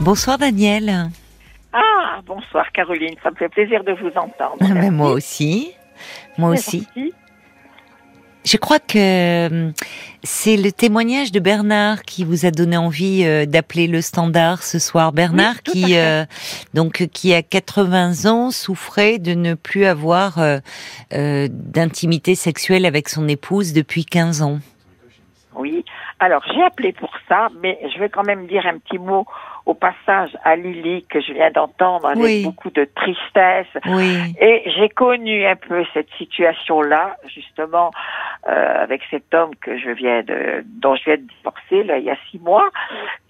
Bonsoir Daniel. Ah, bonsoir Caroline, ça me fait plaisir de vous entendre. Ah, ben, moi aussi. Moi aussi. Je crois que hum, c'est le témoignage de Bernard qui vous a donné envie euh, d'appeler le standard ce soir. Bernard qui euh, donc qui a 80 ans souffrait de ne plus avoir euh, d'intimité sexuelle avec son épouse depuis 15 ans. Oui. Alors j'ai appelé pour ça, mais je vais quand même dire un petit mot au passage à Lily que je viens d'entendre avec beaucoup de tristesse. Oui. Et j'ai connu un peu cette situation-là, justement, euh, avec cet homme que je viens de, dont je viens de divorcer là il y a six mois.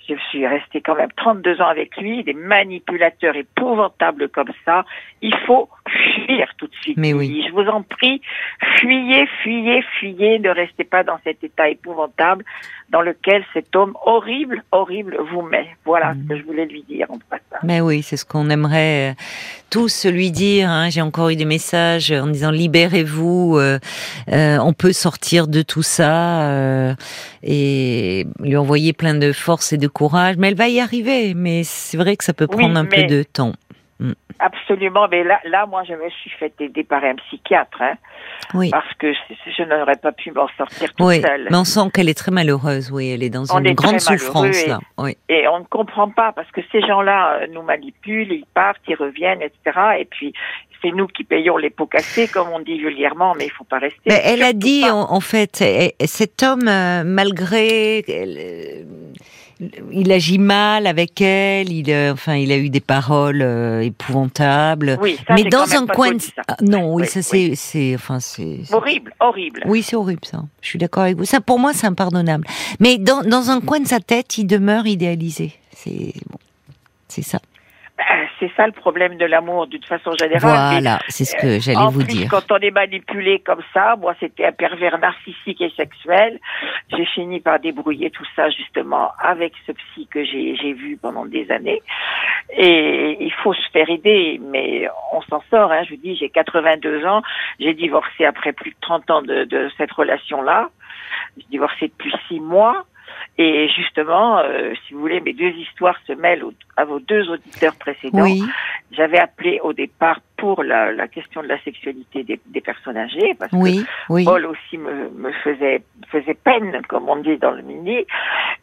Je suis restée quand même 32 ans avec lui, des manipulateurs épouvantables comme ça. Il faut fuir tout de suite. Mais oui. Je vous en prie, fuyez, fuyez, fuyez, ne restez pas dans cet état épouvantable dans lequel cet homme horrible, horrible vous met. Voilà ce que je voulais lui dire en. Mais oui, c'est ce qu'on aimerait euh, tous lui dire. Hein. J'ai encore eu des messages en disant libérez-vous, euh, euh, on peut sortir de tout ça euh, et lui envoyer plein de force et de courage. Mais elle va y arriver. Mais c'est vrai que ça peut prendre un peu de temps. Mm. Absolument, mais là, là, moi, je me suis fait aider par un psychiatre, hein, oui. parce que je n'aurais pas pu m'en sortir toute oui. seule. Mais on sent qu'elle est très malheureuse, oui, elle est dans On une est grande souffrance malheureux là. Oui. Et on ne comprend pas, parce que ces gens-là euh, nous manipulent, ils partent, ils reviennent, etc. Et puis, c'est nous qui payons les pots cassés, comme on dit vulgairement, mais il faut pas rester. Mais elle a dit, en, en fait, cet homme, euh, malgré, euh, il agit mal avec elle, il, euh, enfin, il a eu des paroles euh, épouvantables. Oui, ça, mais j'ai quand dans même un pas coin, de-. Ah, non, oui, Oui, ça oui. c'est, c'est, enfin, c'est. c'est- Horrible, horrible. Oui, c'est horrible ça. Je suis d'accord avec vous. Ça, pour moi, c'est impardonnable. Mais dans, dans un coin de sa tête, il demeure idéalisé. C'est bon, c'est ça. Ben, C'est ça le problème de l'amour, d'une façon générale. Voilà, c'est ce que j'allais En vous plus, dire. quand on est manipulé comme ça, moi c'était un pervers narcissique et sexuel. J'ai fini par débrouiller tout ça justement avec ce psy que j'ai j'ai vu pendant des années. Et il faut se faire aider, mais on s'en sort. Hein. Je vous dis, j'ai 82 ans, j'ai divorcé après plus de 30 ans de, de cette relation-là. J'ai divorcé depuis six mois. Et justement, euh, si vous voulez, mes deux histoires se mêlent au- à vos deux auditeurs précédents. Oui, J'avais appelé au départ pour la, la question de la sexualité des, des personnes âgées, parce oui, que oui. Paul aussi me, me faisait faisait peine, comme on dit dans le mini.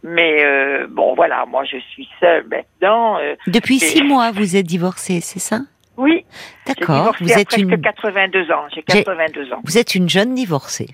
Mais euh, bon, voilà, moi je suis seule maintenant. euh, Depuis et- six mois, vous êtes divorcée, c'est ça? Oui, D'accord. Vous êtes presque une, 82 ans. J'ai- 82 ans. vous êtes une jeune divorcée.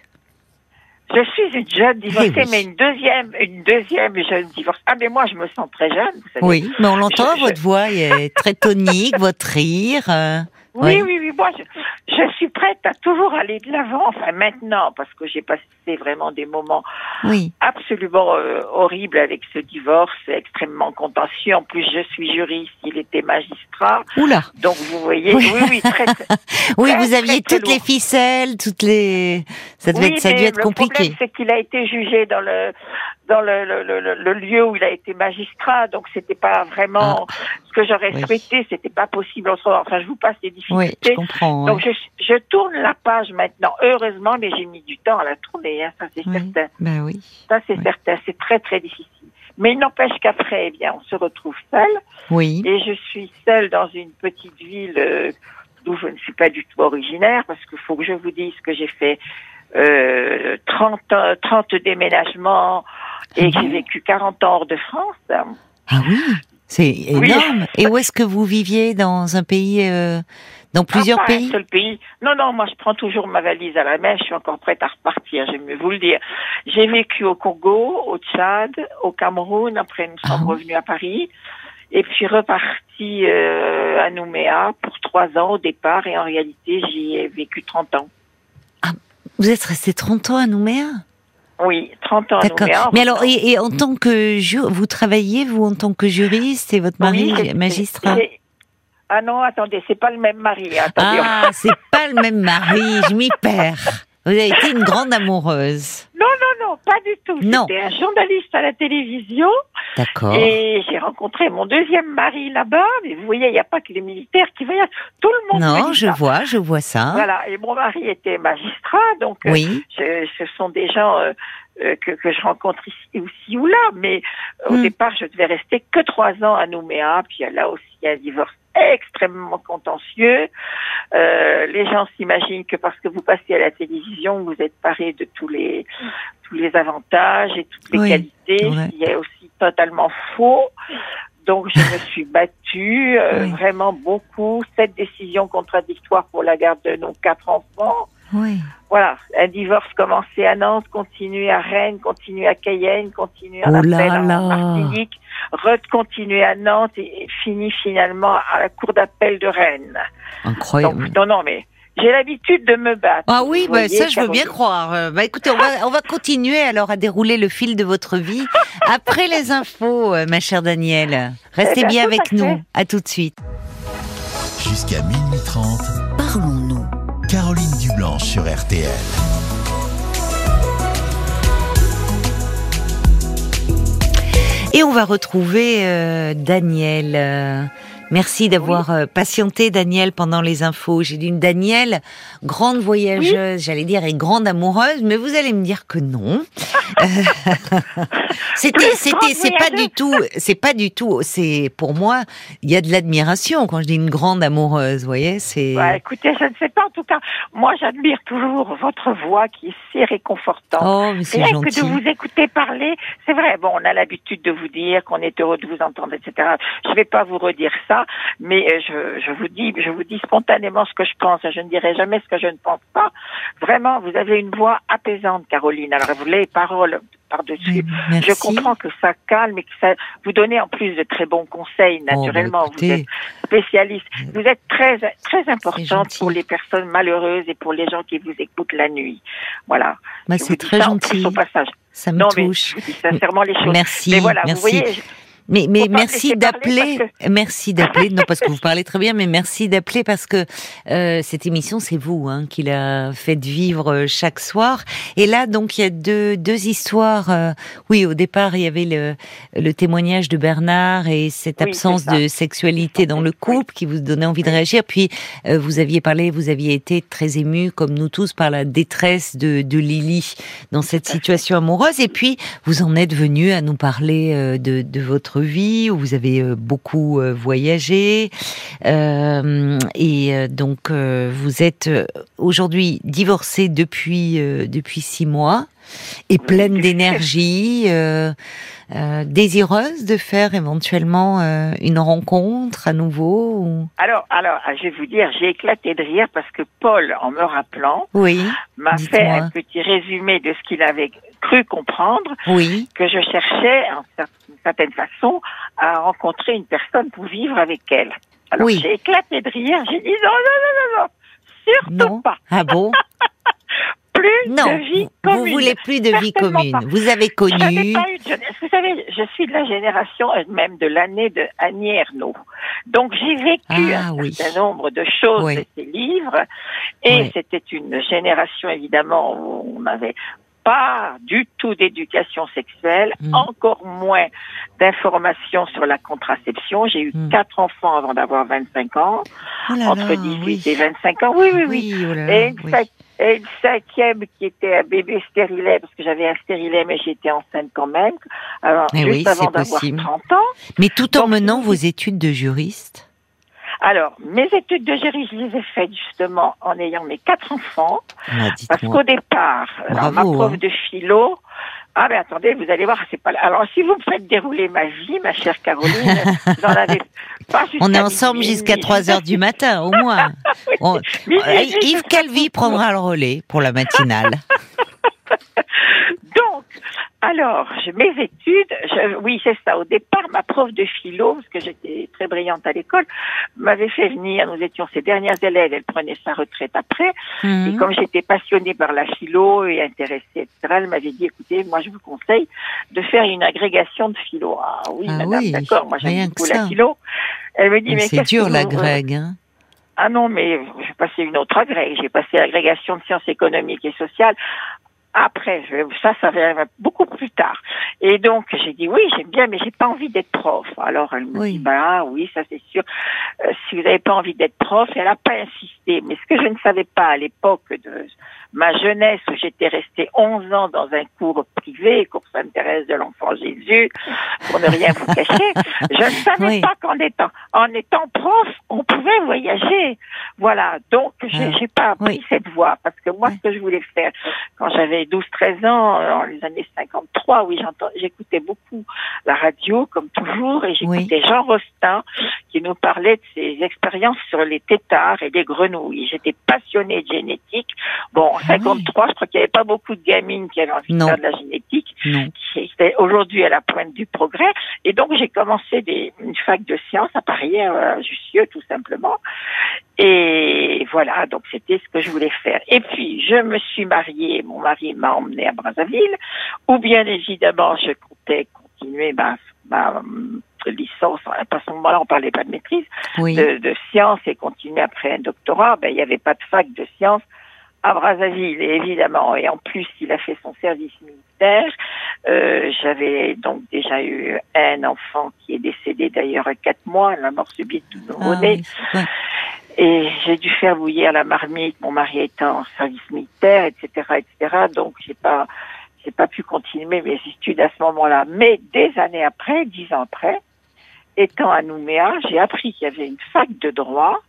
Je suis une jeune divorcée, Eh oui. mais une deuxième, une deuxième jeune divorcée. Ah, mais moi je me sens très jeune, vous savez. Oui, mais on l'entend, Je- je- votre voix est très tonique, votre rire. euh, Oui, Oui. oui, oui, moi, je, je suis prête à toujours aller de l'avant, enfin maintenant, parce que j'ai passé vraiment des moments oui. absolument euh, horribles avec ce divorce, extrêmement contentieux. En plus, je suis juriste, il était magistrat, Oula. donc vous voyez, Oui. oui, oui, très, Oui, vous aviez très toutes les ficelles, toutes les. Ça devait oui, être, ça mais être le compliqué. problème, c'est qu'il a été jugé dans le dans le, le, le, le- le lieu où il a été magistrat, donc c'était pas vraiment ce que j'aurais Ah. Souhaité, c'était pas possible. Enfin, je vous passe les difficultés. Comprends. Donc ouais. je, je tourne la page maintenant, heureusement, mais j'ai mis du temps à la tourner, hein, ça c'est Oui. certain. Ben oui. Ça c'est Oui. certain, c'est très très difficile. Mais il n'empêche qu'après, eh bien, on se retrouve seul, Oui. et je suis seule dans une petite ville euh, d'où je ne suis pas du tout originaire, parce qu'il faut que je vous dise que j'ai fait euh, 30, ans- 30 déménagements et Ah que j'ai vécu 40 ans hors de France. Ah oui? C'est Oui. énorme. Et où est-ce que vous viviez dans un pays, euh, dans plusieurs Ah, pas un seul pays. Non, non, moi je prends toujours ma valise à la main, je suis encore prête à repartir, j'aime mieux vous le dire. J'ai vécu au Congo, au Tchad, au Cameroun, après nous sommes Ah revenus à Paris, et puis reparti euh, à Nouméa pour trois ans au départ, et en réalité j'y ai vécu 30 ans. Vous êtes resté 30 ans à Nouméa? Oui, 30 ans D'accord. Mais alors, et, et en tant que ju- vous travaillez vous en tant que juriste et votre mari Oui, magistrat? Ah non, attendez, c'est pas le même mari, attendez. Ah, c'est pas le même mari. Je m'y perds. Vous avez été une grande amoureuse. Non, non, non, pas du tout. Non. J'étais un journaliste à la télévision. D'accord. Et j'ai rencontré mon deuxième mari là-bas. Mais vous voyez, il n'y a pas que les militaires qui voyagent. Tout le monde Non, je ça. vois, je vois ça. Voilà. Et mon mari était magistrat, donc euh, Oui. je- ce sont des gens euh, euh, que, que je rencontre ici aussi ou là. Mais au Hmm. départ, je devais rester que trois ans à Nouméa. Puis là aussi, un divorce extrêmement contentieux. Euh, les gens s'imaginent que parce que vous passez à la télévision, vous êtes paré de tous les tous les avantages et toutes les Oui, qualités, ouais. ce qui est aussi totalement faux. Donc je me suis battue euh, Oui. vraiment beaucoup. Sept décisions contradictoires pour la garde de nos quatre enfants. Oui. Voilà, un divorce commencé à Nantes, continué à Rennes, continué à Cayenne, continué à Oh La là Pelle, en. Martinique, continué à Nantes et, et fini finalement à la cour d'appel de Rennes. Incroyable. Donc non, non, mais j'ai l'habitude de me battre. Ah oui, bah, voyez, ça je veux bien croire. Euh, Bah écoutez, on va, on va continuer alors à dérouler le fil de votre vie après les infos, euh, ma chère Danielle. Restez Eh ben, bien avec fait. nous. À tout de suite. Jusqu'à minuit 30, Parlons-nous. Caroline sur RTL. Et on va retrouver euh, Daniel. Merci d'avoir euh, patienté, Daniel, pendant les infos. J'ai dit une Danielle, grande voyageuse, j'allais dire, et grande amoureuse, mais vous allez me dire que non. Euh, c'était, c'était, c'est pas du tout, c'est pas du tout. C'est pour moi, il y a de l'admiration quand je dis une grande amoureuse. Vous voyez, c'est. Bah, écoutez, je ne sais pas. En tout cas, moi, j'admire toujours votre voix qui est si réconfortante. Oh, mais c'est gentil. que de vous écouter parler, c'est vrai. Bon, on a l'habitude de vous dire qu'on est heureux de vous entendre, etc. Je ne vais pas vous redire ça, mais euh, je, je vous dis, je vous dis spontanément ce que je pense. Je ne dirai jamais ce que je ne pense pas. Vraiment, vous avez une voix apaisante, Caroline. Alors, vous les paroles par-dessus. Je comprends que ça calme et que ça vous donnez en plus de très bons conseils. Oh, bah, Naturellement, vous êtes spécialiste. Vous êtes très très importante pour les personnes malheureuses et pour les gens qui vous écoutent la nuit. Voilà. bah, c'est très ça plus gentil. Au passage. Ça me non, mais touche. dis sincèrement les choses. Merci. mais voilà, merci. vous voyez, je- Mais, mais merci d'appeler. Merci d'appeler. Non, parce que vous parlez très bien, mais merci d'appeler parce que euh, cette émission, c'est vous hein, qui l'a fait vivre euh, chaque soir. Et là, donc, il y a deux, deux histoires. euh, oui, au départ, il y avait le, le témoignage de Bernard et cette Oui, absence de sexualité dans le couple qui vous donnait envie de réagir. Puis, euh, vous aviez parlé, vous aviez été très ému, comme nous tous, par la détresse de, de Lily dans cette situation amoureuse. Et puis, vous en êtes venu à nous parler euh, de, de votre vie, où vous avez euh, beaucoup euh, voyagé. Euh, et donc, vous êtes aujourd'hui divorcé depuis, depuis six mois et pleine d'énergie. euh, euh, désireuse de faire éventuellement euh, une rencontre à nouveau ou... Alors, alors, je vais vous dire, j'ai éclaté de rire parce que Paul, en me rappelant, Oui, m'a fait un petit résumé de ce qu'il avait cru comprendre, oui. que je cherchais, en cer- d'une certaine façon, à rencontrer une personne pour vivre avec elle. Alors, Oui. j'ai éclaté de rire, j'ai dit non, non, non, non, non, surtout Non. pas. Ah bon Plus Non, de vie commune. vous voulez plus de vie commune. pas. Vous avez Je connu. pas eu de jeunesse. Vous savez, je suis de la génération, euh, même de l'année de Annie Ernaux. Donc, j'ai vécu Ah, un oui. certain nombre de choses Oui. de ces livres. Et Oui. c'était une génération, évidemment, où on n'avait pas du tout d'éducation sexuelle, Mm. encore moins d'informations sur la contraception. J'ai eu Mm. quatre enfants avant d'avoir 25 ans, Oh là entre là, 18 oui. et 25 ans. Oui, oui, oui. Oui, oh là Et une, oui. cinq- et une cinquième qui était un bébé stérilet, parce que j'avais un stérilet, mais j'étais enceinte quand même. Alors, Eh juste oui, avant d'avoir possible. 30 ans. Mais tout en Donc, menant vos études de juriste. Alors, mes études de géry, je les ai faites justement en ayant mes quatre enfants. Ah, Parce qu'au départ, ma prof hein. de philo, ah ben attendez, vous allez voir, c'est pas. Alors si vous me faites dérouler ma vie, ma chère Caroline, vous en avez pas jusqu'à On est ensemble jusqu'à demi. 3 heures du matin, au moins. On- Euh, Yves Calvi prendra le relais pour la matinale. Alors, je- mes études, je- oui, c'est ça. Au départ, ma prof de philo, parce que j'étais très brillante à l'école, m'avait fait venir. Nous étions ses dernières élèves. Elle prenait sa retraite après. Et Mhm. comme j'étais passionnée par la philo et intéressée, etc., elle m'avait dit, écoutez, moi, je vous conseille de faire une agrégation de philo. Ah oui, Ah madame, oui, d'accord. Moi, j'aime beaucoup la philo. Elle me dit, mais C'est dur que la vous- Greg. Hein. ah non, mais j'ai passé une autre agrég. J'ai passé l'agrégation de sciences économiques et sociales. Après, ça, ça vient beaucoup plus tard. Et donc, j'ai dit oui, j'aime bien, mais j'ai pas envie d'être prof. Alors, elle me dit, bah oui, ça c'est sûr. Euh, si vous n'avez pas envie d'être prof, elle a pas insisté. Mais ce que je ne savais pas à l'époque de ma jeunesse, où j'étais restée 11 ans dans un cours privé, cours Sainte-Thérèse de l'Enfant Jésus, pour ne rien vous cacher, je ne savais pas qu'en étant, en étant prof, on pouvait voyager. Voilà. Donc, j'ai n'ai pas pris cette voie, parce que moi, ce que je voulais faire, quand j'avais 12-13 ans, dans les années 53, oui, j'écoutais beaucoup la radio, comme toujours, et j'écoutais Jean Rostin, qui nous parlait de ses expériences sur les têtards et les grenouilles. J'étais passionnée de génétique. Bon, en 53, ah je crois qu'il n'y avait pas beaucoup de gamines qui avaient envie de faire de la génétique. C'était aujourd'hui à la pointe du progrès. Et donc, j'ai commencé des, une fac de sciences à Paris, à Jussieu, tout simplement. Et voilà, donc c'était ce que je voulais faire. Et puis, je me suis mariée, mon mari m'a emmenée à Brazzaville, où bien évidemment, je comptais continuer ma, ma licence, à ce moment-là, on parlait pas de maîtrise, de, de sciences et continuer après un doctorat. Ben, il n'y avait pas de fac de sciences à Brazzaville, évidemment. Et en plus, il a fait son service militaire. Euh, J'avais donc déjà eu un enfant qui est décédé d'ailleurs à quatre mois, la mort subite du nouveau-né. Ah et j'ai dû faire bouillir la marmite, mon mari étant en service militaire, etc., etc. Donc j'ai pas, j'ai pas pu continuer mes études à ce moment-là. Mais des années après, dix ans après, étant à Nouméa, j'ai appris qu'il y avait une fac de droit.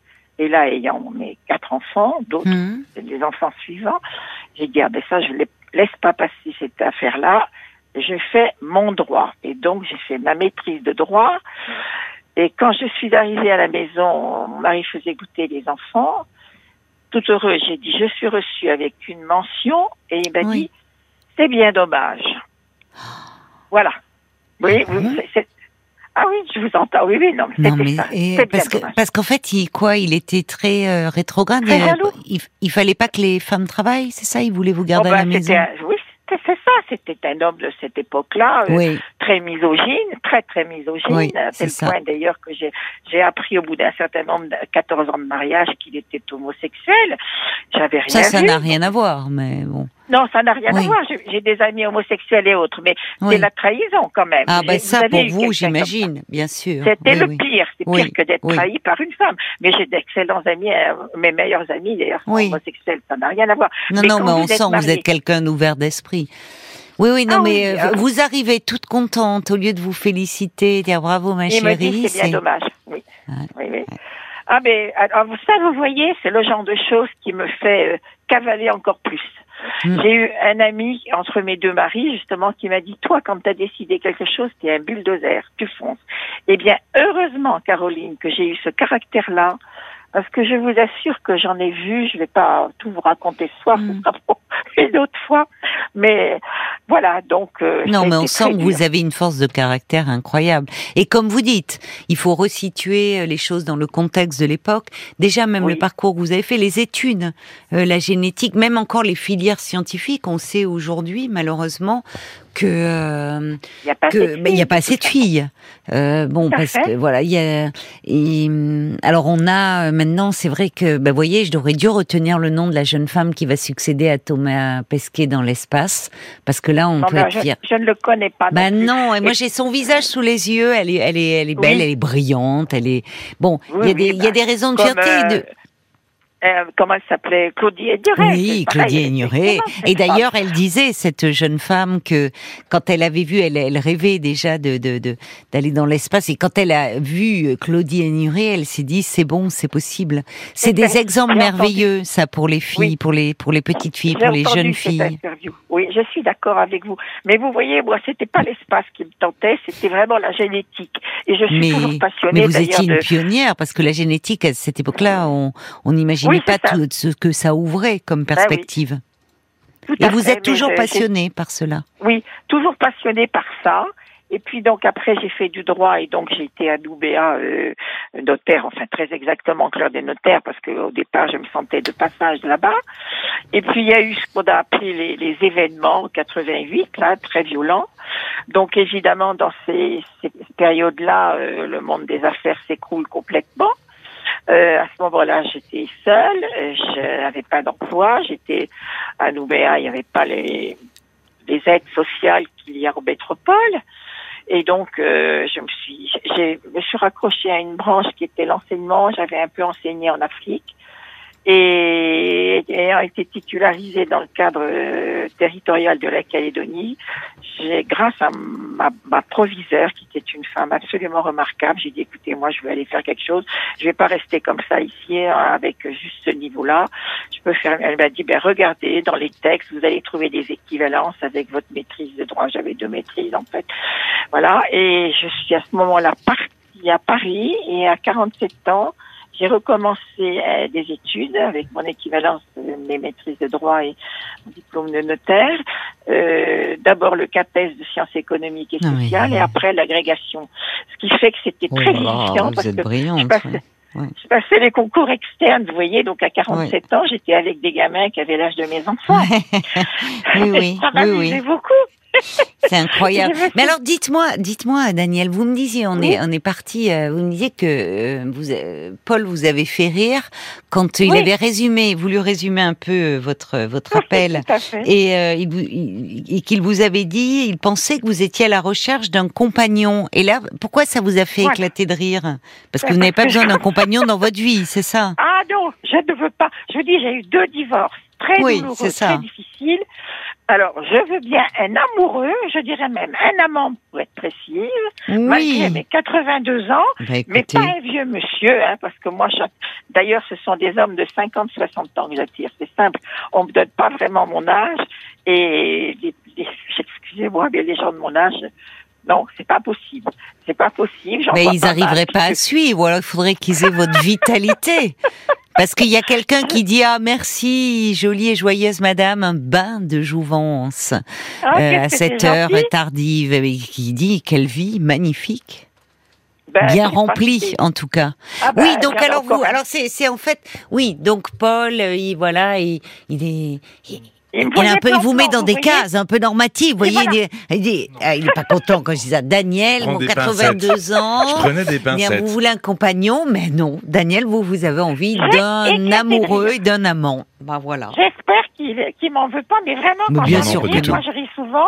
Et là, ayant mes quatre enfants, d'autres, mmh. des enfants suivants, j'ai dit, ah ben ça, je ne laisse pas passer cette affaire-là. Je fais mon droit. Et donc, j'ai fait ma maîtrise de droit. Et quand je suis arrivée à la maison, mon mari faisait goûter les enfants. Tout heureux, j'ai dit, je suis reçue avec une mention et il m'a dit, c'est bien dommage. Voilà. Oui, ah, ah oui, je vous entends. Oui, oui, non, non mais ça. parce que parce qu'en fait, il quoi Il était très euh, rétrograde. il, il, fallait pas que les femmes travaillent, c'est ça Il voulait vous garder oh, à la bah, maison. Oui, c'est ça. C'était un homme de cette époque-là, euh, très misogyne, très très misogyne, à tel point d'ailleurs que j'ai appris au bout d'un certain nombre, de 14 ans de mariage, qu'il était homosexuel. J'avais rien Ça, ça n'a rien à voir, mais bon. Non, ça n'a rien à voir. J'ai des amis homosexuels et autres, mais c'est la trahison quand même. Ah ben ça pour vous, j'imagine, bien sûr. C'était le pire, c'est pire que d'être trahi par une femme. Mais j'ai d'excellents amis, euh, mes meilleurs amis d'ailleurs homosexuels, ça n'a rien à voir. Non, non, mais on sent que vous êtes quelqu'un d'ouvert d'esprit. Oui, oui, non, ah mais euh, ah. vous arrivez toute contente au lieu de vous féliciter, dire bravo ma chérie. C'est bien dommage. Oui. oui, oui. Ah mais alors, ça, vous voyez, c'est le genre de choses qui me fait euh, cavaler encore plus. Hmm. J'ai eu un ami entre mes deux maris, justement, qui m'a dit, toi, quand tu as décidé quelque chose, tu es un bulldozer, tu fonces. Eh bien, heureusement, Caroline, que j'ai eu ce caractère-là, parce que je vous assure que j'en ai vu, je vais pas tout vous raconter ce soir, ce sera pour une autre fois, mais voilà, donc. Euh, non, mais on sent que vous avez une force de caractère incroyable. Et comme vous dites, il faut resituer euh, les choses dans le contexte de l'époque. Déjà, même le parcours que vous avez fait, les études, euh, la génétique, même encore les filières scientifiques, on sait aujourd'hui, malheureusement, que il n'y a pas il y a pas assez de filles. Euh, bon parce que voilà il y a et, alors on a maintenant c'est vrai que bah voyez je devrais dû retenir le nom de la jeune femme qui va succéder à Thomas Pesquet dans l'espace parce que là on peut être fier. Je, ne le connais pas. Bah non et moi j'ai son visage sous les yeux elle est elle est elle est belle elle est brillante elle est bon il y a des il y a des raisons de fierté de euh, euh, comment elle s'appelait? Claudie Ignoret. Oui, Claudie Ignoret. Et d'ailleurs, elle disait cette jeune femme que quand elle avait vu, elle, elle rêvait déjà de d'aller de, dans l'espace. Et quand elle a vu Claudie Ignoret, elle s'est dit c'est bon, c'est possible. C'est des exemples merveilleux, ça pour les filles, pour les pour les petites filles, pour les jeunes filles. Oui, je suis d'accord avec vous. Mais vous voyez, moi, c'était pas l'espace qui me tentait, c'était vraiment la génétique. Et je suis toujours passionnée. Mais vous étiez une pionnière parce que la génétique à cette époque-là, on on imagine pas tout ce que ça ouvrait comme bah perspective. Et vous êtes toujours passionné par cela. Oui, toujours passionné par ça. Et puis donc après j'ai fait du droit et donc j'ai été à Doubéa euh, notaire, enfin très exactement clerc des notaires parce qu'au départ je me sentais de passage là-bas. Et puis il y a eu ce qu'on a appelé les, les événements 88 là très violents. Donc évidemment dans ces, ces périodes-là euh, le monde des affaires s'écroule complètement. Euh, à ce moment-là, j'étais seule, euh, je n'avais pas d'emploi, j'étais à Nouméa, il n'y avait pas les, aides sociales qu'il y a en métropole. Et donc, euh, je me suis, j'ai, me suis raccrochée à une branche qui était l'enseignement. J'avais un peu enseigné en Afrique et ayant été titularisée dans le cadre euh, territorial de la Calédonie, j'ai, grâce à ma, ma proviseure, qui était une femme absolument remarquable, j'ai dit écoutez, moi je vais aller faire quelque chose, je vais pas rester comme ça ici euh, avec juste ce niveau-là. Je peux faire. Elle m'a dit ben regardez dans les textes, vous allez trouver des équivalences avec votre maîtrise de droit. J'avais deux maîtrises en fait, voilà. Et je suis à ce moment-là partie à Paris et à 47 ans j'ai recommencé euh, des études avec mon équivalence de mes maîtrises de droit et mon diplôme de notaire. Euh, D'abord le CAPES de sciences économiques et Ah oui. sociales et après l'agrégation. Ce qui fait que c'était Oh très vous parce êtes que je passais. Ouais. je passais les concours externes, vous voyez, donc à 47 ans, j'étais avec des gamins qui avaient l'âge de mes enfants. Oui, oui, Ça oui, m'amusait oui. beaucoup. C'est incroyable. Mais alors, dites-moi, dites-moi, Daniel, vous me disiez, on Oui. est, on est parti, euh, vous me disiez que euh, vous, euh, Paul vous avait fait rire quand il Oui. avait résumé, voulu résumer un peu votre votre appel. À fait. Et, euh, il il- et qu'il vous avait dit, il pensait que vous étiez à la recherche d'un compagnon. Et là, pourquoi ça vous a fait Voilà. éclater de rire? Parce que Ben, vous n'avez pas parce que- besoin d'un compagnon dans votre vie, c'est ça? Ah non, je ne veux pas. Je vous dis, j'ai eu deux divorces très Oui, douloureux, très difficiles. Alors, je veux bien un amoureux, je dirais même un amant pour être précise, malgré mes 82 ans, Bah, mais pas un vieux monsieur, hein, parce que moi, je- d'ailleurs, ce sont des hommes de 50, 60 ans que j'attire. C'est simple. On me donne pas vraiment mon âge, et excusez-moi, mais les gens de mon âge, non, c'est pas possible. C'est pas possible. mais ils n'arriveraient pas à suivre, ou alors il faudrait qu'ils aient votre vitalité. Parce qu'il y a quelqu'un qui dit ah merci jolie et joyeuse madame un bain de jouvence Ah, euh, à cette heure gentil. tardive et qui dit quelle vie magnifique Ben, bien remplie en tout cas Ah ben, oui donc alors vous encore alors c'est c'est en fait oui donc Paul il voilà il, il est il, Il, me il est un voyait peu, il vous met dans des cases un peu normatives, vous voyez. voilà. Il, est, il, est, ah, il est pas content quand je dis ça. Daniel, mon des 82 ans. Je prenais des Bien, pincettes. vous voulez un compagnon, mais non. Daniel, vous, vous avez envie d'un amoureux et d'un amant. Bah voilà. J'espère qu'il qu'il m'en veut pas, mais vraiment, Mais quand bien sûr non. moi je ris souvent,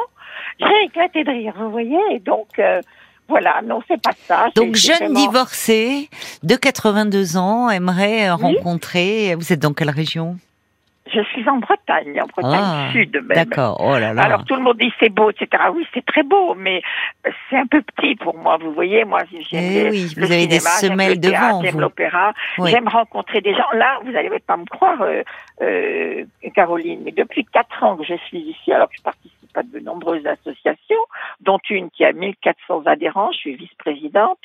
j'ai éclaté de rire, vous voyez, et donc, euh, voilà, non, c'est pas ça. Donc, jeune vraiment- divorcé de 82 ans, aimerait Oui. rencontrer. Vous êtes dans quelle région? Je suis en Bretagne, en Bretagne Ah, Sud même. D'accord. Oh là là. Alors tout le monde dit c'est beau, etc. Oui, c'est très beau, mais c'est un peu petit pour moi. Vous voyez, moi j'aime Eh oui, le vous avez des cinéma, semelles devant, J'aime l'opéra. Oui. J'aime rencontrer des gens. Là, vous n'allez pas me croire, euh, euh, Caroline, mais depuis quatre ans que je suis ici, alors que je participe à de nombreuses associations, dont une qui a 1400 adhérents, je suis vice-présidente.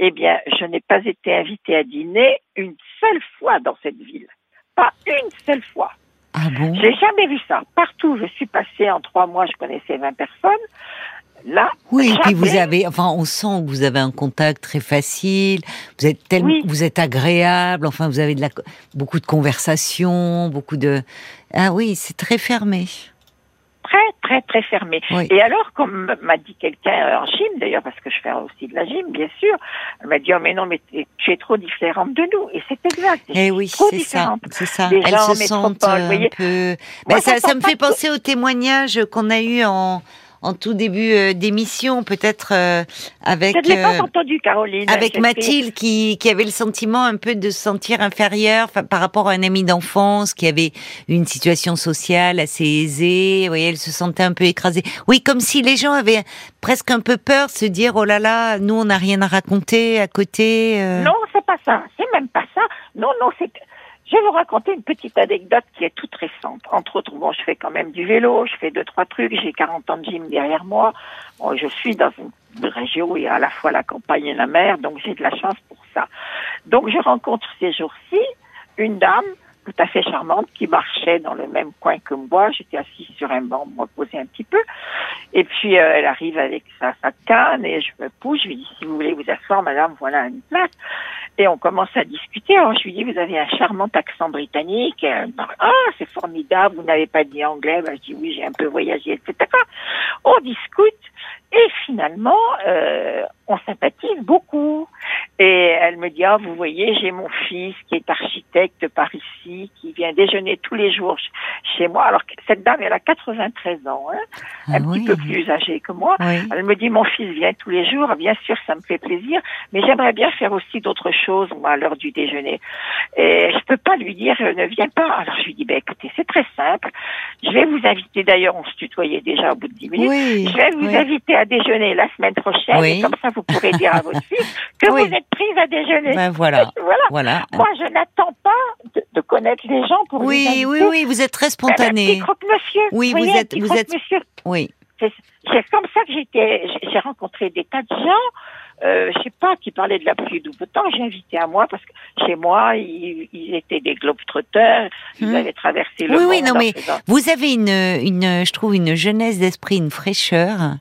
Eh bien, je n'ai pas été invitée à dîner une seule fois dans cette ville. Pas une seule fois. Ah bon J'ai jamais vu ça. Partout, où je suis passée en trois mois, je connaissais 20 personnes. Là, Oui, et puis vous avez, enfin, on sent que vous avez un contact très facile. Vous êtes tellement, Oui. vous êtes agréable. Enfin, vous avez de la, beaucoup de conversations, beaucoup de. Ah oui, c'est très fermé. très, très, très fermé. Oui. Et alors, comme m'a dit quelqu'un en gym, d'ailleurs, parce que je fais aussi de la gym, bien sûr, elle m'a dit, oh, mais non, mais tu es trop différente de nous. Et c'est exact. Je Eh oui, trop c'est ça, différente. c'est ça. Des Elles se sentent un peu. Ben, ça, ça me fait penser au témoignage qu'on a eu en, en tout début euh, d'émission, peut-être euh, avec. Je ne l'ai pas euh, entendu, Caroline. Avec Mathilde qui, qui avait le sentiment un peu de se sentir inférieure par rapport à un ami d'enfance qui avait une situation sociale assez aisée. Vous voyez, elle se sentait un peu écrasée. Oui, comme si les gens avaient presque un peu peur de se dire oh là là, nous on n'a rien à raconter à côté. euh. Non, c'est pas ça. C'est même pas ça. Non, non, c'est. Je vais vous raconter une petite anecdote qui est toute récente. Entre autres, bon, je fais quand même du vélo, je fais deux, trois trucs, j'ai 40 ans de gym derrière moi. Bon, je suis dans une région où il y a à la fois la campagne et la mer, donc j'ai de la chance pour ça. Donc, je rencontre ces jours-ci une dame tout à fait charmante qui marchait dans le même coin que moi. J'étais assise sur un banc, me reposer un petit peu. Et puis, euh, elle arrive avec sa, canne et je me pousse. Je lui dis, si vous voulez vous asseoir, madame, voilà une place. Et on commence à discuter. Alors, je lui dis, vous avez un charmant accent britannique. Me dit, ah, c'est formidable, vous n'avez pas dit anglais. Ben, je dis, oui, j'ai un peu voyagé, etc. On discute. Et finalement, euh, on sympathise beaucoup. Et elle me dit, ah, vous voyez, j'ai mon fils qui est architecte par ici, qui vient déjeuner tous les jours chez moi. Alors, cette dame, elle a 93 ans, hein, Ah un oui. petit peu plus âgée que moi. Oui. Elle me dit, mon fils vient tous les jours. Bien sûr, ça me fait plaisir, mais j'aimerais bien faire aussi d'autres choses, moi, à l'heure du déjeuner. Et je peux pas lui dire, euh, ne viens pas. Alors, je lui dis, ben, écoutez, c'est très simple. Je vais vous inviter, d'ailleurs, on se tutoyait déjà au bout de 10 minutes. Oui. Je vais vous inviter à déjeuner la semaine prochaine. Oui. Et comme ça, vous pourrez dire à votre fils que Oui. vous êtes prise à déjeuner. Ben voilà. Voilà. Voilà. Moi, je n'attends pas de, de connaître les gens pour Oui, oui, oui, vous êtes très Ben, spontané. croque-monsieur. Oui, vous voyez, un êtes- vous êtes- croque-monsieur. Oui. C'est comme ça que j'étais. j'ai- rencontré des tas de gens. Euh, je sais pas, qui parlaient de la pluie temps, j'ai invité à moi parce que chez moi, ils, ils étaient des globetrotters, ils Hmm. avaient traversé le Oui, monde. oui, non, en mais vous avez une, une, je trouve une jeunesse d'esprit, une fraîcheur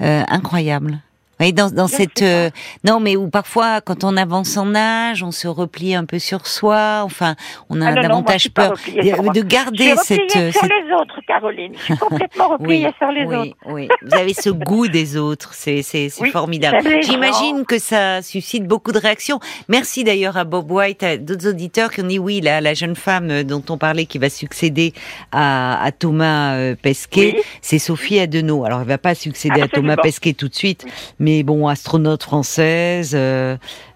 euh, incroyable. Oui, dans, dans Je cette euh, non, mais où parfois quand on avance en âge, on se replie un peu sur soi. Enfin, on a Ah non, je davantage peur sur de Je garder suis cette, repliée euh, sur cette les autres, Caroline. Je suis complètement repliée oui, sur les oui, autres. oui. Vous avez ce goût des autres, c'est c'est Oui, formidable. J'imagine que ça suscite beaucoup de réactions. Merci d'ailleurs à Bob White, à d'autres auditeurs qui ont dit oui, la, la jeune femme euh, dont on parlait qui va succéder à, à Thomas euh, Pesquet, c'est Sophie Adenau. Alors elle va pas succéder à. Thomas Pesquet tout de suite, mais bon, astronaute française,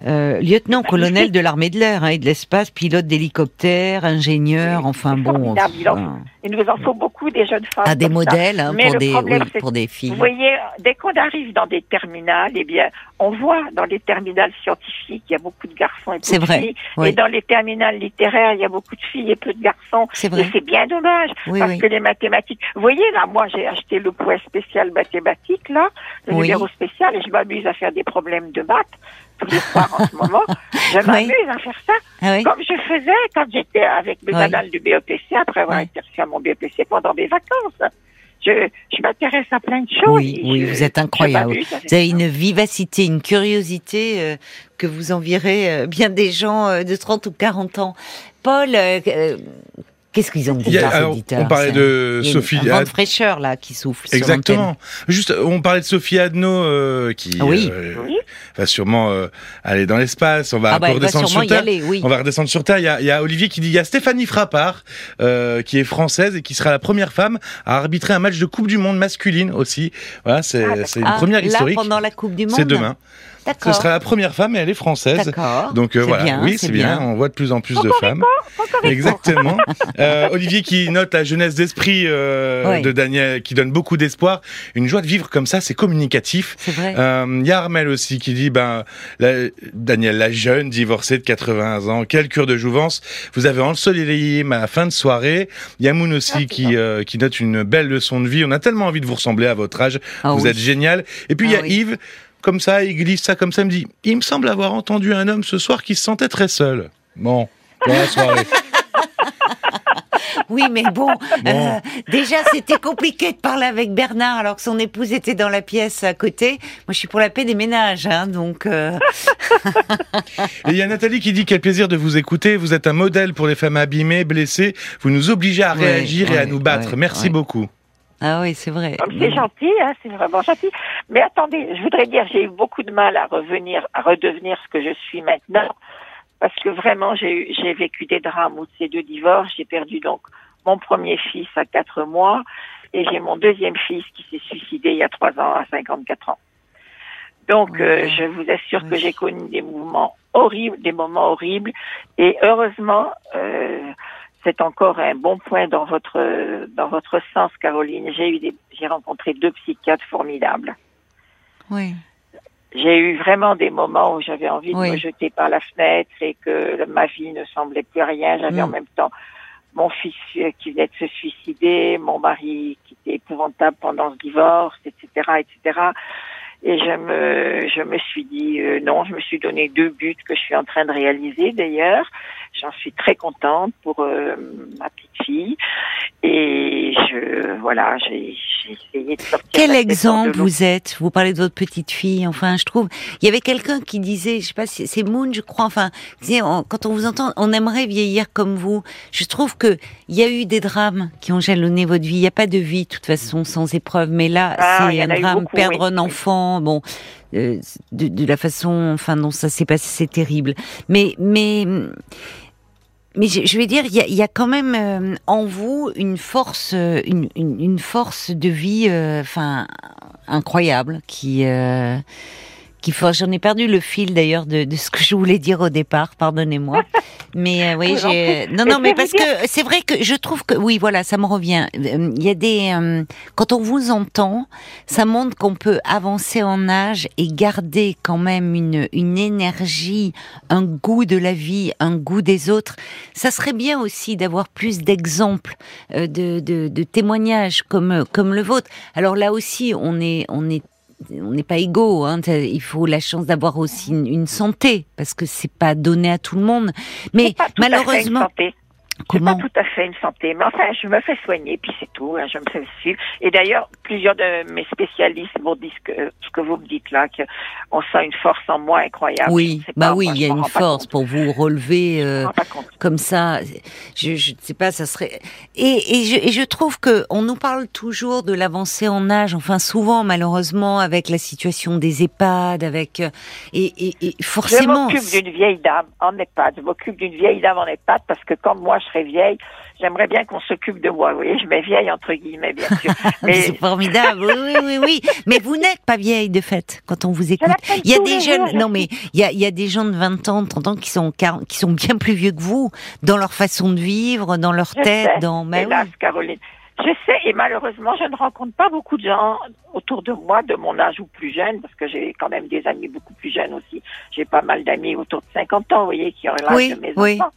euh, lieutenant-colonel de l'armée de l'air hein, et de l'espace, pilote d'hélicoptère, ingénieur, Oui, enfin bon. il en enfin, Il nous en faut beaucoup des jeunes femmes. à des modèles hein, pour des problème, oui, pour des filles. Vous voyez, dès qu'on arrive dans des terminales, eh bien, on voit dans les terminales scientifiques, il y a beaucoup de garçons et peu de vrai, filles. oui. Et dans les terminales littéraires, il y a beaucoup de filles et peu de garçons. C'est Et vrai. c'est bien dommage, Oui, parce que les mathématiques... Vous voyez, là, moi, j'ai acheté le point spécial mathématiques, là, le numéro spécial, et je m'amuse à faire des problèmes de maths tous les soirs en ce moment. Je Oui. m'amuse à faire ça. Ah oui. Comme je faisais quand j'étais avec mes Oui. du BEPC, après avoir reçu à mon BEPC pendant mes vacances. Je, je m'intéresse à plein de choses. Oui, et oui, je- vous êtes incroyable. Vous avez une vivacité, une curiosité euh, que vous envirez euh, bien des gens euh, de 30 ou 40 ans. Paul, qu'est-ce qu'ils ont dit on parlait de il y a une- Sophie Un fraîcheur là qui souffle. sur Exactement. Juste, on parlait de Sophie Adno euh, qui Ah oui. euh, Oui. va sûrement euh, aller dans l'espace. On va Ah bah, redescendre sur Terre. aller, oui. On va redescendre sur Terre. Il y a, il y a Olivier qui dit il y a Stéphanie Frappard euh, qui est française et qui sera la première femme à arbitrer un match de Coupe du Monde masculine aussi. Voilà, c'est Ah, une Ah, première là, historique. pendant la Coupe du Monde. C'est demain. Ce sera la première femme et elle est française. D'accord. Donc euh, C'est voilà, bien, oui, c'est bien. On voit de plus en plus de femmes. Exactement. Euh, Olivier qui note la jeunesse d'esprit euh, Oui. de Daniel, qui donne beaucoup d'espoir. Une joie de vivre comme ça, c'est communicatif. C'est vrai. Euh, Il y a Armel aussi qui dit, ben, la- Daniel, la jeune divorcée de 80 ans, quelle cure de jouvence. Vous avez ensoleillé ma fin de soirée. Il y a Moon aussi Ah, qui, euh, qui note une belle leçon de vie. On a tellement envie de vous ressembler à votre âge. Ah vous oui. êtes génial. Et puis il y Ah a oui. Yves, comme ça, il glisse ça comme ça, il me dit, il me semble avoir entendu un homme ce soir qui se sentait très seul. Bon. La soirée. Oui, mais bon, Bon. euh, déjà c'était compliqué de parler avec Bernard alors que son épouse était dans la pièce à côté. Moi, je suis pour la paix des ménages, hein, donc. euh, Et il y a Nathalie qui dit quel plaisir de vous écouter. Vous êtes un modèle pour les femmes abîmées, blessées. Vous nous obligez à réagir et à nous battre. Merci beaucoup. Ah oui, c'est vrai. Comme c'est gentil, hein, c'est vraiment gentil. Mais attendez, je voudrais dire, j'ai eu beaucoup de mal à revenir, à redevenir ce que je suis maintenant, parce que vraiment, j'ai j'ai vécu des drames ou de ces deux divorces. J'ai perdu donc mon premier fils à quatre mois, et j'ai mon deuxième fils qui s'est suicidé il y a trois ans à 54 ans. Donc, euh, je vous assure que j'ai connu des mouvements horribles, des moments horribles, et heureusement, euh, c'est encore un bon point dans votre dans votre sens, Caroline. J'ai eu des, j'ai rencontré deux psychiatres formidables. Oui. J'ai eu vraiment des moments où j'avais envie de me jeter par la fenêtre et que ma vie ne semblait plus rien. J'avais Mm. en même temps mon fils euh, qui venait de se suicider, mon mari qui était épouvantable pendant ce divorce, etc., etc. Et je me, je me suis dit euh, non, je me suis donné deux buts que je suis en train de réaliser d'ailleurs. J'en suis très contente pour euh, ma petite fille. Et je, voilà, j'ai essayé de sortir. Quel exemple vous êtes? Vous parlez de votre petite fille. Enfin, je trouve. Il y avait quelqu'un qui disait, je sais pas, c'est Moon, je crois. Enfin, il disait, on- quand on vous entend, on aimerait vieillir comme vous. Je trouve que il y a eu des drames qui ont jalonné votre vie. Il n'y a pas de vie, de toute façon, sans épreuve. Mais là, Ah, c'est un drame. beaucoup, perdre oui. un enfant bon, euh, de, la façon, enfin, dont ça s'est passé, c'est terrible. Mais, mais, mais je, je vais dire, il y a, quand même euh, en vous une force, euh, une, une force de vie, enfin, incroyable, qui J'en ai perdu le fil d'ailleurs de, de, ce que je voulais dire au départ. Pardonnez-moi. Mais euh, oui, j'ai. Non, non, mais parce que c'est vrai que je trouve que oui, voilà, ça me revient. Euh, il y a des euh, quand on vous entend, ça montre qu'on peut avancer en âge et garder quand même une une énergie, un goût de la vie, un goût des autres. Ça serait bien aussi d'avoir plus d'exemples, de, de, de témoignages comme comme le vôtre. Alors là aussi, on est on est on n'est pas égaux. Hein. Il faut la chance d'avoir aussi une, santé parce que c'est pas donné à tout le monde. Mais malheureusement, Comment pas tout à fait une santé, mais enfin, je me fais soigner, puis c'est tout. Hein, je me fais suivre. Et d'ailleurs, plusieurs de mes spécialistes m'ont dit ce que, ce que vous me dites là, qu'on sent une force en moi incroyable. Oui, bah oui, il y a une force pour vous relever euh, comme ça. Je ne sais pas, ça serait. Et, et, je, et je trouve que on nous parle toujours de l'avancée en âge. Enfin, souvent, malheureusement, avec la situation des EHPAD, avec euh, et, et, et forcément. Je m'occupe d'une vieille dame en EHPAD. Je m'occupe d'une vieille dame en EHPAD parce que comme moi je serai vieille, j'aimerais bien qu'on s'occupe de moi. Voyez, je mets vieille entre guillemets, bien sûr. Mais... c'est formidable, oui, oui, oui, Mais vous n'êtes pas vieille de fait quand on vous écoute. Il y a des jeunes, non mais il y a, il y a des gens de 20 ans, 30 ans qui sont qui sont bien plus vieux que vous dans leur façon de vivre, dans leur tête, dans. Mais Hélas, Caroline. Je sais, et malheureusement, je ne rencontre pas beaucoup de gens autour de moi de mon âge ou plus jeunes, parce que j'ai quand même des amis beaucoup plus jeunes aussi. J'ai pas mal d'amis autour de 50 ans, vous voyez, qui ont l'âge de mes oui. enfants.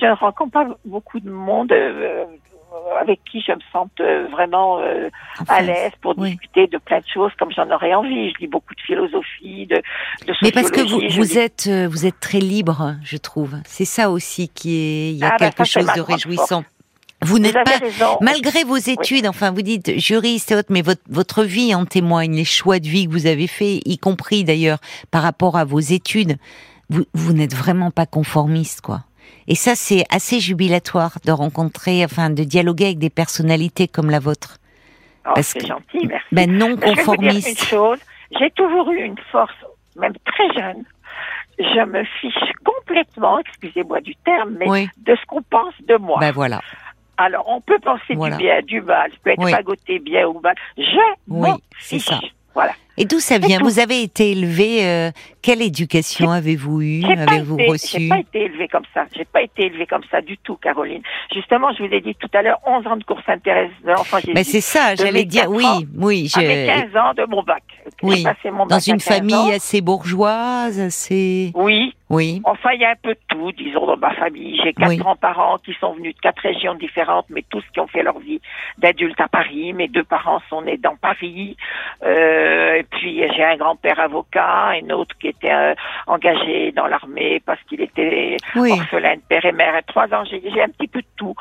Je ne rencontre pas beaucoup de monde euh, avec qui je me sente euh, vraiment euh, à l'aise pour discuter de plein de choses comme j'en aurais envie. Je lis beaucoup de philosophie, de, de Mais parce que vous, vous êtes vous êtes très libre, je trouve. C'est ça aussi qui est. Il y a ah, bah, quelque chose de réjouissant. Vous n'êtes pas, malgré vos études, enfin vous dites juriste et autres, mais votre, votre vie en témoigne, les choix de vie que vous avez faits, y compris d'ailleurs par rapport à vos études, vous, vous n'êtes vraiment pas conformiste, quoi. Et ça, c'est assez jubilatoire de rencontrer, enfin, de dialoguer avec des personnalités comme la vôtre. Oh, c'est gentil, merci. Ben, non conformiste. une chose, j'ai toujours eu une force, même très jeune. Je me fiche complètement, excusez-moi du terme, mais de ce qu'on pense de moi. Ben voilà. Alors, on peut penser du bien, du mal, peut être oui. bien ou mal. Je oui, c'est ça. Voilà. Et d'où ça vient? Vous avez été élevé, euh, quelle éducation avez-vous eue Avez-vous reçu J'ai pas été élevé comme ça. J'ai pas été élevé comme ça du tout, Caroline. Justement, je vous l'ai dit tout à l'heure, 11 ans de course intéressante de l'enfant Mais c'est ça, j'allais dire, oui, oui. J'ai 15 ans de mon bac. Oui, dans une famille assez bourgeoise, assez... Oui, oui. Enfin, il y a un peu de tout, disons, dans ma famille. J'ai quatre grands-parents qui sont venus de quatre régions différentes, mais tous qui ont fait leur vie d'adulte à Paris. Mes deux parents sont nés dans Paris. Euh, puis, j'ai un grand-père avocat, un autre qui était euh, engagé dans l'armée parce qu'il était orphelin de père et mère. Et trois ans, j'ai un petit peu de tout.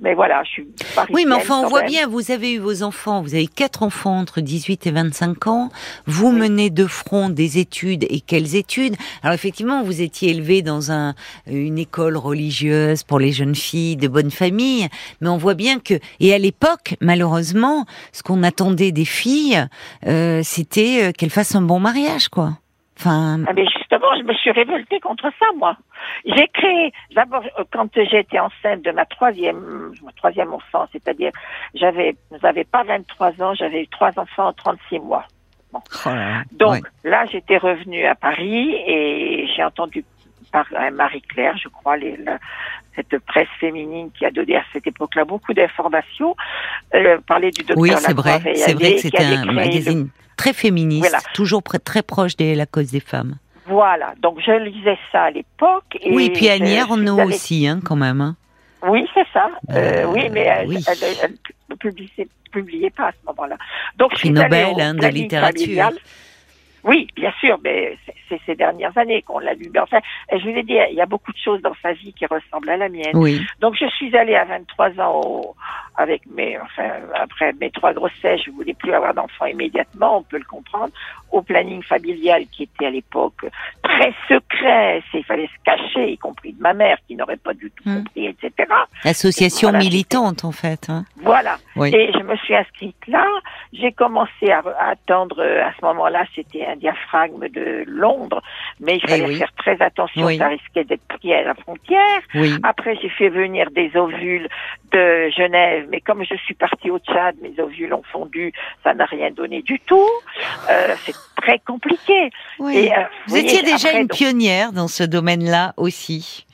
Mais voilà, je suis Oui, mais enfin, on voit bien, vous avez eu vos enfants, vous avez quatre enfants entre 18 et 25 ans. Vous menez de front des études. Et quelles études? Alors effectivement, vous étiez élevé dans un, une école religieuse pour les jeunes filles de bonne famille, mais on voit bien que et à l'époque, malheureusement, ce qu'on attendait des filles, euh, c'était euh, qu'elles fassent un bon mariage, quoi. Enfin. Ah mais justement, je me suis révoltée contre ça, moi. J'ai créé d'abord euh, quand j'étais enceinte de ma troisième, ma troisième enfant, c'est-à-dire j'avais, j'avais pas 23 ans, j'avais eu trois enfants en 36 mois. Bon. Oh Donc là, j'étais revenue à Paris et j'ai entendu par Marie-Claire, je crois, les, cette presse féminine qui a donné à cette époque-là beaucoup d'informations, euh, parler du docteur Oui, c'est vrai, c'est vrai que c'était un magazine très féministe, toujours très proche de la cause des femmes. Voilà, donc je lisais ça à l'époque. Oui, puis Annie Ernaux aussi, hein, quand même. Hein. Oui, c'est ça. Euh, oui, mais elle, oui. ne publiait, pas à ce moment-là. Donc, Prix Nobel hein, de littérature. Oui, bien sûr, mais c'est ces dernières années qu'on l'a lu. Mais enfin, je vous ai dit, il y a beaucoup de choses dans sa vie qui ressemblent à la mienne. Oui. Donc, je suis allée à 23 ans au, avec mes, enfin, après mes trois grossesses, je voulais plus avoir d'enfants immédiatement, on peut le comprendre, au planning familial qui était à l'époque très secret, il fallait se cacher, y compris de ma mère qui n'aurait pas du tout hmm. compris, etc. Association militante, en fait. Hein. Voilà. Oui. Et je me suis inscrite là. J'ai commencé à, à attendre. euh, À ce moment-là, c'était un diaphragme de Londres, mais il fallait oui. faire très attention. Oui. Ça risquait d'être pris à la frontière. Oui. Après, j'ai fait venir des ovules de Genève, mais comme je suis partie au Tchad, mes ovules ont fondu, ça n'a rien donné du tout. Euh, c'est très compliqué. Et, euh, Vous voyez, étiez déjà après, une donc, pionnière dans ce domaine-là aussi.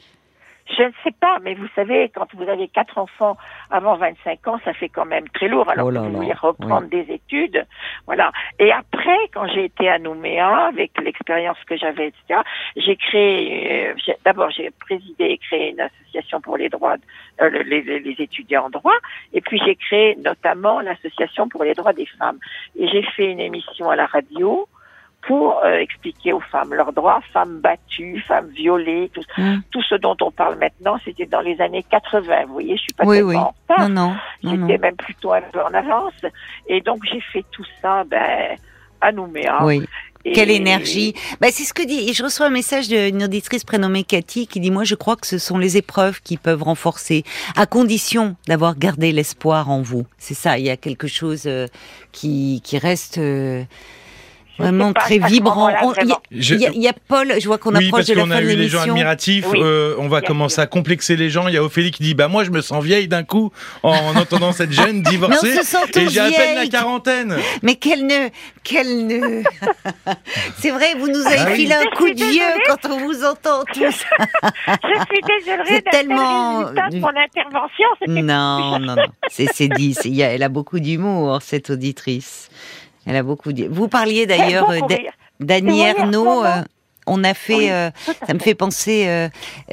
Je ne sais pas, mais vous savez, quand vous avez quatre enfants avant 25 ans, ça fait quand même très lourd. Alors Oh que là vous là, voulez reprendre des études, voilà. Et après, quand j'ai été à Nouméa, avec l'expérience que j'avais, etc., j'ai créé. euh, D'abord, j'ai présidé et créé une association pour les droits, euh, le- les, les- les étudiants en droit, et puis j'ai créé notamment l'association pour les droits des femmes. Et j'ai fait une émission à la radio pour euh, expliquer aux femmes leurs droits, femmes battues, femmes violées, tout, tout ce dont on parle maintenant, c'était dans les années 80. Vous voyez, je suis pas Oui, tellement oui. en retard. Non, non, non, non. J'étais même plutôt un peu en avance. Et donc, j'ai fait tout ça, ben, à Nouméa. Oui. Et- Quelle énergie bah, C'est ce que dit. Et je reçois un message d'une auditrice prénommée Cathy qui dit Moi, je crois que ce sont les épreuves qui peuvent renforcer, à condition d'avoir gardé l'espoir en vous. C'est ça, il y a quelque chose euh, qui, qui reste euh, vraiment très vibrant. On- Il y, a- y y Paul, je vois qu'on Oui, approche parce de la qu'on fin a de eu les gens admiratifs. Oui. euh, on va Bien commencer sûr. à complexer les gens. Il y a Ophélie qui dit Bah, moi, je me sens vieille d'un coup en entendant cette jeune on divorcée. se Et j'ai à peine la quarantaine. Mais quelle ne, quelle ne. C'est vrai, vous nous avez Ah oui. filé un coup de vieux quand on vous entend tous. Je suis désolée C'est tellement- de mon intervention. Non, non, non. C'est dit. Elle a beaucoup d'humour, cette auditrice. Elle a beaucoup d'humour. Vous parliez d'ailleurs beaucoup euh, d'Annie euh, on a fait, Oui, euh, ça me fait penser. euh,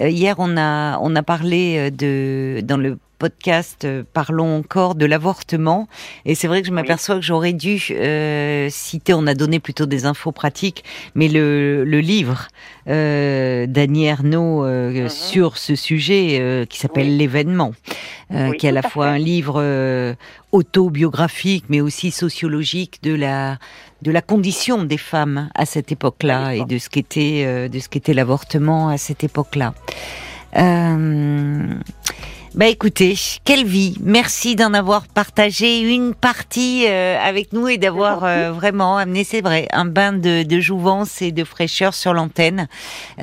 hier, on a on a parlé de dans le podcast euh, Parlons encore de l'avortement et c'est vrai que je m'aperçois que j'aurais dû euh, citer. On a donné plutôt des infos pratiques, mais le, le livre euh, d'Annie Ernaux euh, Mhm. sur ce sujet qui s'appelle Oui. l'événement, Oui, qui est à la fois fait. un livre autobiographique, mais aussi sociologique de la de la condition des femmes à cette époque-là et de ce qu'était de ce qu'était l'avortement à cette époque-là. Euh, bah écoutez, quelle vie Merci d'en avoir partagé une partie euh, avec nous et d'avoir euh, vraiment amené, c'est vrai, un bain de, de jouvence et de fraîcheur sur l'antenne.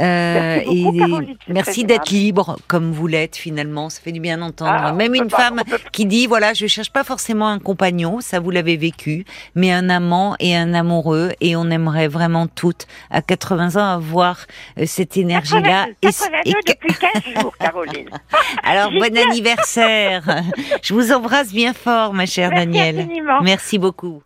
Euh, Merci beaucoup, et merci d'être libre comme vous l'êtes finalement. Ça fait du bien d'entendre. Ah, Même une pas- femme peut- qui dit voilà, je cherche pas forcément un compagnon, ça vous l'avez vécu, mais un amant et un amoureux et on aimerait vraiment toutes à 80 ans avoir euh, cette énergie-là. 82 Et c- et que- depuis 15 jours, Caroline. alors bon anniversaire. Je vous embrasse bien fort, ma chère Merci Danielle. infiniment. Merci beaucoup.